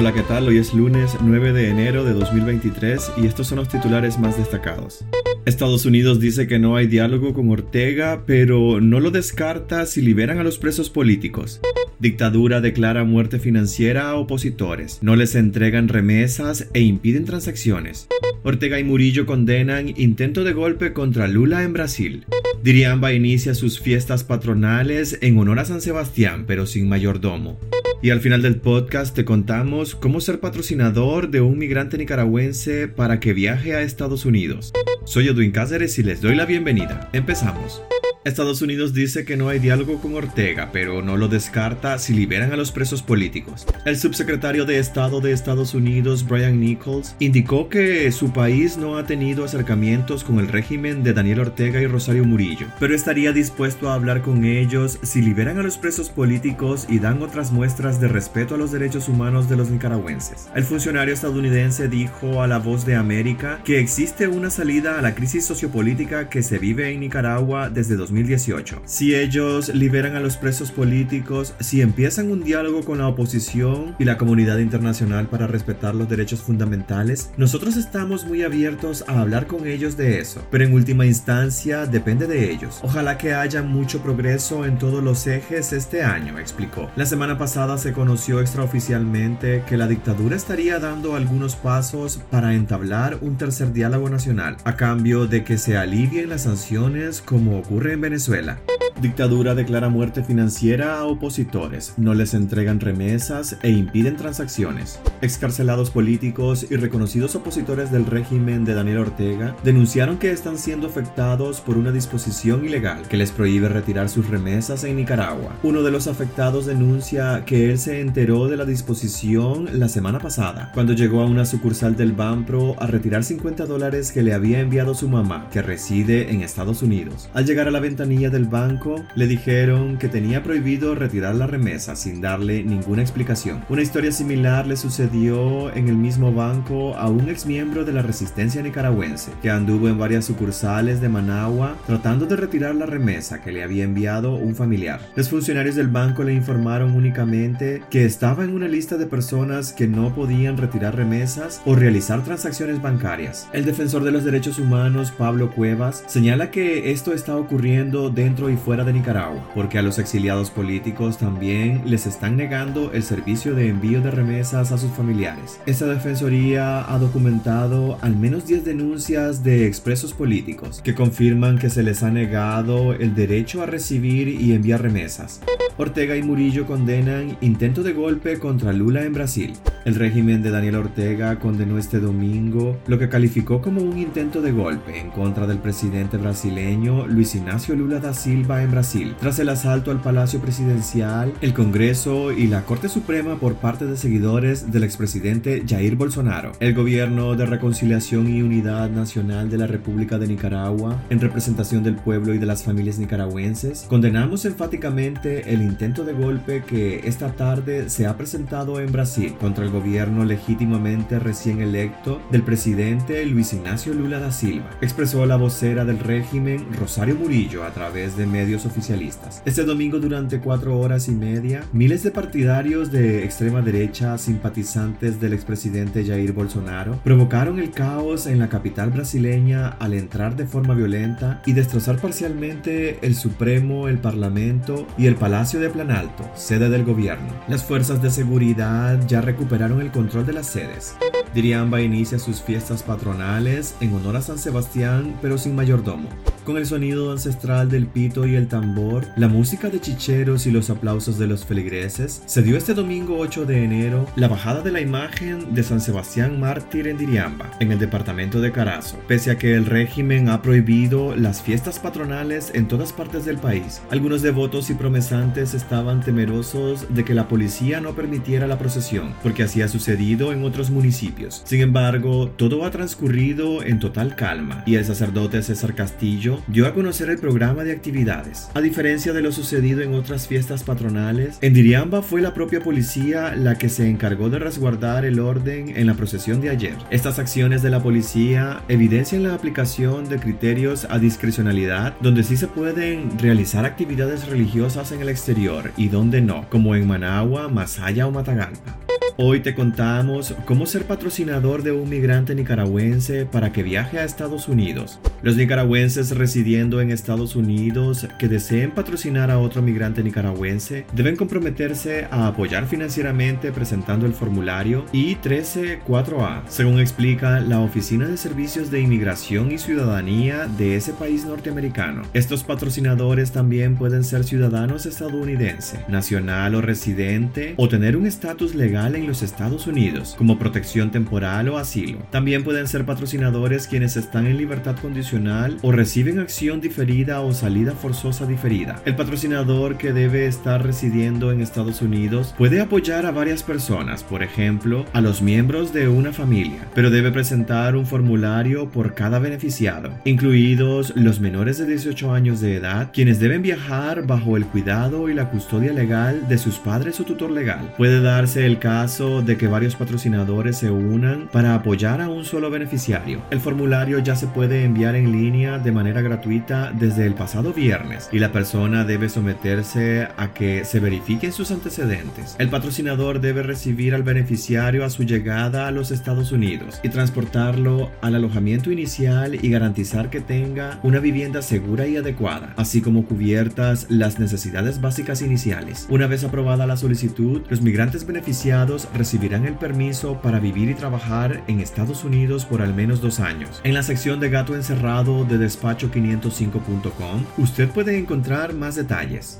Hola, ¿qué tal? Hoy es lunes 9 de enero de 2023 y estos son los titulares más destacados. Estados Unidos dice que no hay diálogo con Ortega, pero no lo descarta si liberan a los presos políticos. Dictadura declara muerte financiera a opositores. No les entregan remesas e impiden transacciones. Ortega y Murillo condenan intento de golpe contra Lula en Brasil. Diriamba inicia sus fiestas patronales en honor a San Sebastián, pero sin mayordomo. Y al final del podcast te contamos cómo ser patrocinador de un migrante nicaragüense para que viaje a Estados Unidos. Soy Edwin Cáceres y les doy la bienvenida. Empezamos. Estados Unidos dice que no hay diálogo con Ortega, pero no lo descarta si liberan a los presos políticos. El subsecretario de Estado de Estados Unidos, Brian Nichols, indicó que su país no ha tenido acercamientos con el régimen de Daniel Ortega y Rosario Murillo, pero estaría dispuesto a hablar con ellos si liberan a los presos políticos y dan otras muestras de respeto a los derechos humanos de los nicaragüenses. El funcionario estadounidense dijo a La Voz de América que existe una salida a la crisis sociopolítica que se vive en Nicaragua desde 2018. Si ellos liberan a los presos políticos, si empiezan un diálogo con la oposición y la comunidad internacional para respetar los derechos fundamentales, nosotros estamos muy abiertos a hablar con ellos de eso, pero en última instancia depende de ellos. Ojalá que haya mucho progreso en todos los ejes este año, explicó. La semana pasada se conoció extraoficialmente que la dictadura estaría dando algunos pasos para entablar un tercer diálogo nacional, a cambio de que se alivien las sanciones como ocurre en Venezuela. Dictadura declara muerte financiera a opositores, no les entregan remesas e impiden transacciones. Excarcelados políticos y reconocidos opositores del régimen de Daniel Ortega denunciaron que están siendo afectados por una disposición ilegal que les prohíbe retirar sus remesas en Nicaragua. Uno de los afectados denuncia que él se enteró de la disposición la semana pasada, cuando llegó a una sucursal del Banpro a retirar 50 dólares que le había enviado su mamá, que reside en Estados Unidos. Al llegar a la ventanilla del banco, le dijeron que tenía prohibido retirar la remesa sin darle ninguna explicación. Una historia similar le sucedió en el mismo banco a un exmiembro de la resistencia nicaragüense que anduvo en varias sucursales de Managua tratando de retirar la remesa que le había enviado un familiar. Los funcionarios del banco le informaron únicamente que estaba en una lista de personas que no podían retirar remesas o realizar transacciones bancarias. El defensor de los derechos humanos, Pablo Cuevas, señala que esto está ocurriendo dentro y fuera de Nicaragua, porque a los exiliados políticos también les están negando el servicio de envío de remesas a sus familiares. Esta defensoría ha documentado al menos 10 denuncias de expresos políticos que confirman que se les ha negado el derecho a recibir y enviar remesas. Ortega y Murillo condenan intento de golpe contra Lula en Brasil. El régimen de Daniel Ortega condenó este domingo lo que calificó como un intento de golpe en contra del presidente brasileño Luis Ignacio Lula da Silva en Brasil, tras el asalto al Palacio Presidencial, el Congreso y la Corte Suprema por parte de seguidores del expresidente Jair Bolsonaro. El Gobierno de Reconciliación y Unidad Nacional de la República de Nicaragua, en representación del pueblo y de las familias nicaragüenses, condenamos enfáticamente el intento de golpe que esta tarde se ha presentado en Brasil contra el gobierno legítimamente recién electo del presidente Luis Ignacio Lula da Silva, expresó la vocera del régimen Rosario Murillo a través de medios oficialistas. Este domingo durante cuatro horas y media, miles de partidarios de extrema derecha, simpatizantes del expresidente Jair Bolsonaro, provocaron el caos en la capital brasileña al entrar de forma violenta y destrozar parcialmente el Supremo, el Parlamento y el Palacio de Planalto, sede del gobierno. Las fuerzas de seguridad ya recuperaron el control de las sedes. Diriamba inicia sus fiestas patronales en honor a San Sebastián, pero sin mayordomo. Con el sonido ancestral del pito y el tambor, la música de chicheros y los aplausos de los feligreses, se dio este domingo 8 de enero la bajada de la imagen de San Sebastián mártir en Diriamba, en el departamento de Carazo. Pese a que el régimen ha prohibido las fiestas patronales en todas partes del país, algunos devotos y promesantes estaban temerosos de que la policía no permitiera la procesión, porque así ha sucedido en otros municipios. Sin embargo, todo ha transcurrido en total calma y el sacerdote César Castillo dio a conocer el programa de actividades. A diferencia de lo sucedido en otras fiestas patronales, en Diriamba fue la propia policía la que se encargó de resguardar el orden en la procesión de ayer. Estas acciones de la policía evidencian la aplicación de criterios a discrecionalidad donde sí se pueden realizar actividades religiosas en el exterior y donde no, como en Managua, Masaya o Matagalpa. Hoy te contamos cómo ser patrocinador de un migrante nicaragüense para que viaje a Estados Unidos. Los nicaragüenses residiendo en Estados Unidos que deseen patrocinar a otro migrante nicaragüense deben comprometerse a apoyar financieramente presentando el formulario I-134A, según explica la Oficina de Servicios de Inmigración y Ciudadanía de ese país norteamericano. Estos patrocinadores también pueden ser ciudadanos estadounidenses, nacional o residente, o tener un estatus legal en los Estados Unidos, como protección temporal o asilo. También pueden ser patrocinadores quienes están en libertad condicional o reciben acción diferida o salida forzosa diferida. El patrocinador que debe estar residiendo en Estados Unidos puede apoyar a varias personas, por ejemplo, a los miembros de una familia, pero debe presentar un formulario por cada beneficiado, incluidos los menores de 18 años de edad, quienes deben viajar bajo el cuidado y la custodia legal de sus padres o tutor legal. Puede darse el caso de que varios patrocinadores se unan para apoyar a un solo beneficiario. El formulario ya se puede enviar en línea de manera gratuita desde el pasado viernes y la persona debe someterse a que se verifiquen sus antecedentes. El patrocinador debe recibir al beneficiario a su llegada a los Estados Unidos y transportarlo al alojamiento inicial y garantizar que tenga una vivienda segura y adecuada, así como cubiertas las necesidades básicas iniciales. Una vez aprobada la solicitud, los migrantes beneficiados recibirán el permiso para vivir y trabajar en Estados Unidos por al menos dos años. En la sección de gato encerrado de despacho505.com, usted puede encontrar más detalles.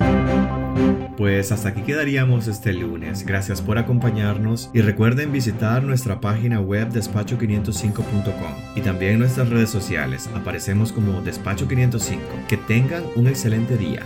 Pues hasta aquí quedaríamos este lunes. Gracias por acompañarnos y recuerden visitar nuestra página web despacho505.com y también nuestras redes sociales. Aparecemos como Despacho505. Que tengan un excelente día.